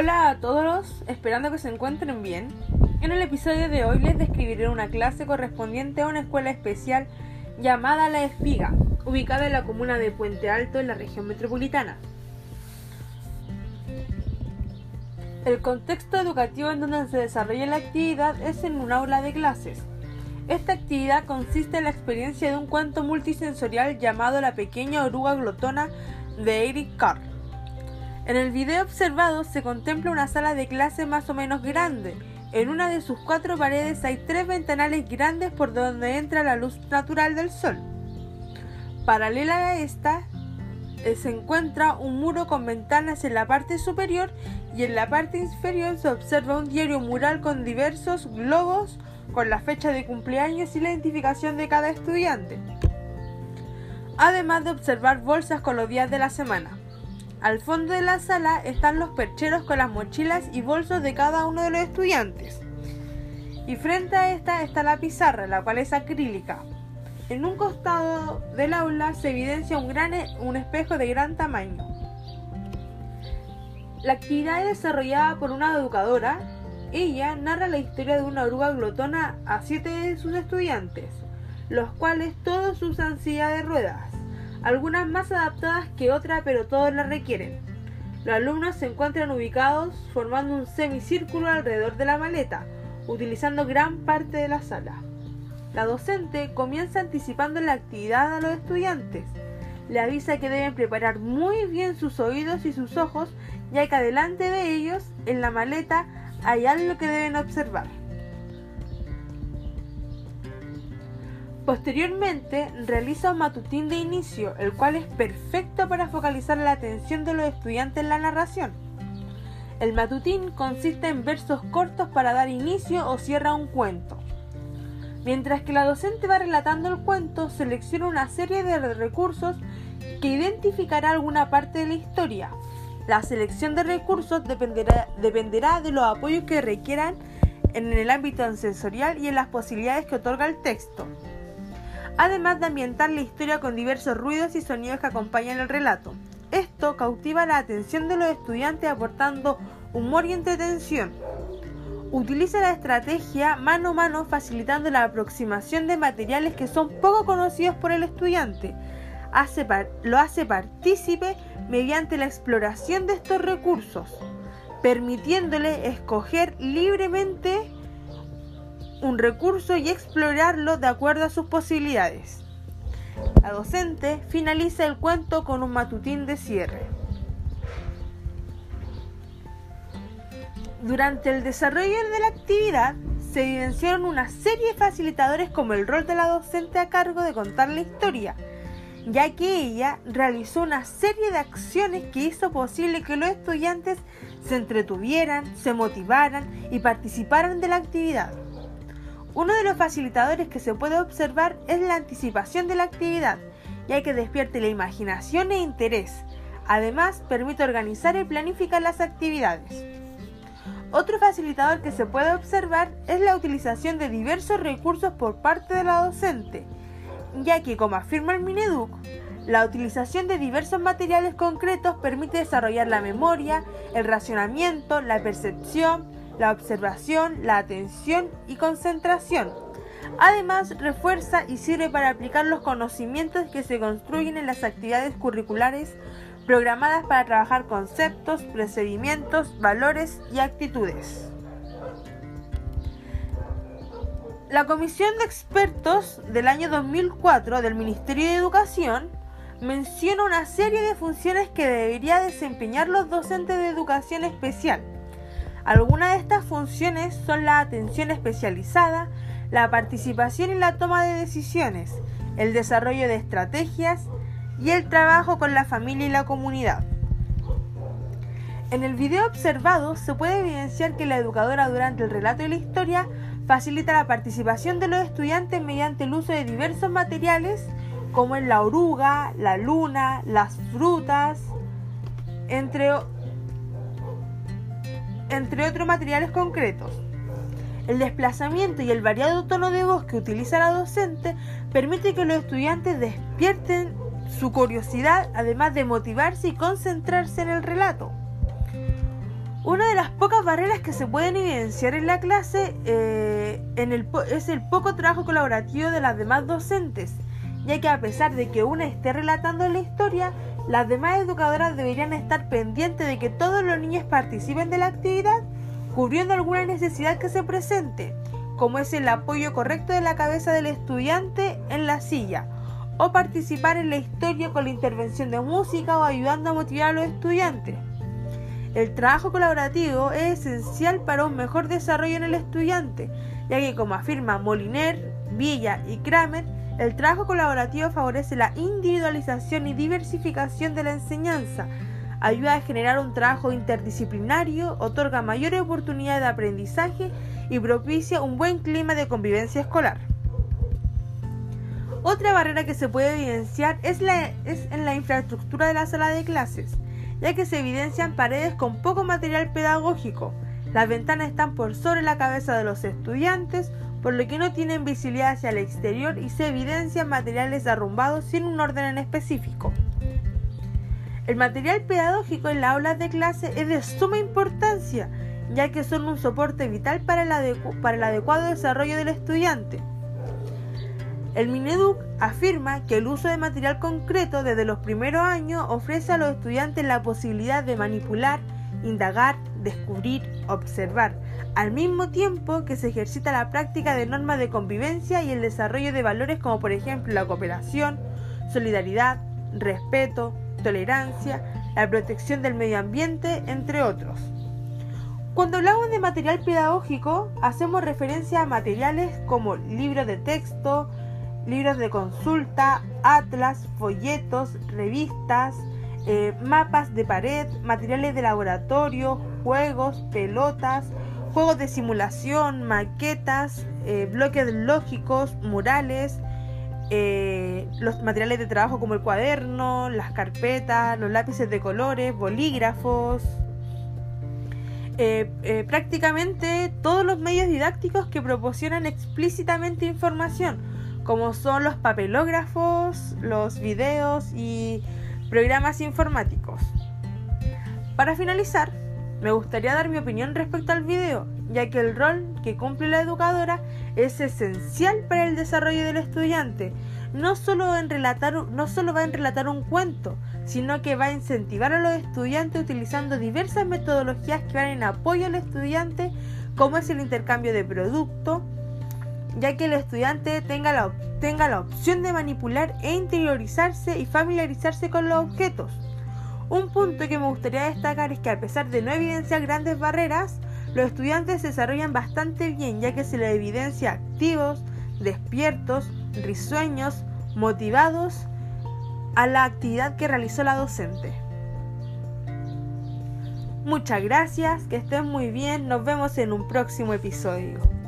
Hola a todos, esperando que se encuentren bien. En el episodio de hoy les describiré una clase correspondiente a una escuela especial llamada La Espiga, ubicada en la comuna de Puente Alto en la región metropolitana. El contexto educativo en donde se desarrolla la actividad es en un aula de clases. Esta actividad consiste en la experiencia de un cuento multisensorial llamado La pequeña oruga glotona de Eric Carr. En el video observado se contempla una sala de clase más o menos grande. En una de sus cuatro paredes hay tres ventanales grandes por donde entra la luz natural del sol. Paralela a esta eh, se encuentra un muro con ventanas en la parte superior y en la parte inferior se observa un diario mural con diversos globos con la fecha de cumpleaños y la identificación de cada estudiante. Además de observar bolsas con los días de la semana. Al fondo de la sala están los percheros con las mochilas y bolsos de cada uno de los estudiantes. Y frente a esta está la pizarra, la cual es acrílica. En un costado del aula se evidencia un, gran, e, un espejo de gran tamaño. La actividad es desarrollada por una educadora. Ella narra la historia de una oruga glotona a siete de sus estudiantes, los cuales todos usan silla de ruedas algunas más adaptadas que otras, pero todas las requieren. Los alumnos se encuentran ubicados formando un semicírculo alrededor de la maleta, utilizando gran parte de la sala. La docente comienza anticipando la actividad a los estudiantes. Le avisa que deben preparar muy bien sus oídos y sus ojos, ya que adelante de ellos, en la maleta, hay algo que deben observar. Posteriormente realiza un matutín de inicio, el cual es perfecto para focalizar la atención de los estudiantes en la narración. El matutín consiste en versos cortos para dar inicio o cierra un cuento. Mientras que la docente va relatando el cuento, selecciona una serie de recursos que identificará alguna parte de la historia. La selección de recursos dependerá, dependerá de los apoyos que requieran en el ámbito sensorial y en las posibilidades que otorga el texto además de ambientar la historia con diversos ruidos y sonidos que acompañan el relato. Esto cautiva la atención de los estudiantes aportando humor y entretención. Utiliza la estrategia mano a mano facilitando la aproximación de materiales que son poco conocidos por el estudiante. lo hace partícipe mediante la exploración de estos recursos, permitiéndole escoger libremente un recurso y explorarlo de acuerdo a sus posibilidades. La docente finaliza el cuento con un matutín de cierre. Durante el desarrollo de la actividad se evidenciaron una serie de facilitadores como el rol de la docente a cargo de contar la historia, ya que ella realizó una serie de acciones que hizo posible que los estudiantes se entretuvieran, se motivaran y participaran de la actividad. Uno de los facilitadores que se puede observar es la anticipación de la actividad, ya que despierte la imaginación e interés. Además, permite organizar y planificar las actividades. Otro facilitador que se puede observar es la utilización de diversos recursos por parte de la docente, ya que, como afirma el Mineduc, la utilización de diversos materiales concretos permite desarrollar la memoria, el racionamiento, la percepción, la observación, la atención y concentración. Además, refuerza y sirve para aplicar los conocimientos que se construyen en las actividades curriculares programadas para trabajar conceptos, procedimientos, valores y actitudes. La Comisión de Expertos del año 2004 del Ministerio de Educación menciona una serie de funciones que debería desempeñar los docentes de educación especial algunas de estas funciones son la atención especializada, la participación en la toma de decisiones, el desarrollo de estrategias y el trabajo con la familia y la comunidad. En el video observado se puede evidenciar que la educadora durante el relato de la historia facilita la participación de los estudiantes mediante el uso de diversos materiales como en la oruga, la luna, las frutas, entre entre otros materiales concretos. El desplazamiento y el variado tono de voz que utiliza la docente permite que los estudiantes despierten su curiosidad, además de motivarse y concentrarse en el relato. Una de las pocas barreras que se pueden evidenciar en la clase eh, es el poco trabajo colaborativo de las demás docentes, ya que a pesar de que una esté relatando la historia, las demás educadoras deberían estar pendientes de que todos los niños participen de la actividad, cubriendo alguna necesidad que se presente, como es el apoyo correcto de la cabeza del estudiante en la silla, o participar en la historia con la intervención de música o ayudando a motivar a los estudiantes. El trabajo colaborativo es esencial para un mejor desarrollo en el estudiante, ya que como afirma Moliner, Villa y Kramer, el trabajo colaborativo favorece la individualización y diversificación de la enseñanza, ayuda a generar un trabajo interdisciplinario, otorga mayores oportunidades de aprendizaje y propicia un buen clima de convivencia escolar. Otra barrera que se puede evidenciar es, la, es en la infraestructura de la sala de clases ya que se evidencian paredes con poco material pedagógico. Las ventanas están por sobre la cabeza de los estudiantes, por lo que no tienen visibilidad hacia el exterior y se evidencian materiales arrumbados sin un orden en específico. El material pedagógico en las aulas de clase es de suma importancia, ya que son un soporte vital para el, para el adecuado desarrollo del estudiante. El Mineduc afirma que el uso de material concreto desde los primeros años ofrece a los estudiantes la posibilidad de manipular, indagar, descubrir, observar, al mismo tiempo que se ejercita la práctica de normas de convivencia y el desarrollo de valores como por ejemplo la cooperación, solidaridad, respeto, tolerancia, la protección del medio ambiente, entre otros. Cuando hablamos de material pedagógico, hacemos referencia a materiales como libros de texto, libros de consulta, atlas, folletos, revistas, eh, mapas de pared, materiales de laboratorio, juegos, pelotas, juegos de simulación, maquetas, eh, bloques lógicos, murales, eh, los materiales de trabajo como el cuaderno, las carpetas, los lápices de colores, bolígrafos, prácticamente todos los medios didácticos que proporcionan explícitamente información como son los papelógrafos, los videos y programas informáticos. Para finalizar, me gustaría dar mi opinión respecto al video, ya que el rol que cumple la educadora es esencial para el desarrollo del estudiante. No solo, va a relatar un cuento, sino que va a incentivar a los estudiantes utilizando diversas metodologías que van en apoyo al estudiante, como es el intercambio de producto, ya que el estudiante tenga la, tenga la opción de manipular e interiorizarse y familiarizarse con los objetos. Un punto que me gustaría destacar es que a pesar de no evidenciar grandes barreras, los estudiantes se desarrollan bastante bien ya que se les evidencia activos, despiertos, risueños, motivados a la actividad que realizó la docente. Muchas gracias, que estén muy bien, nos vemos en un próximo episodio.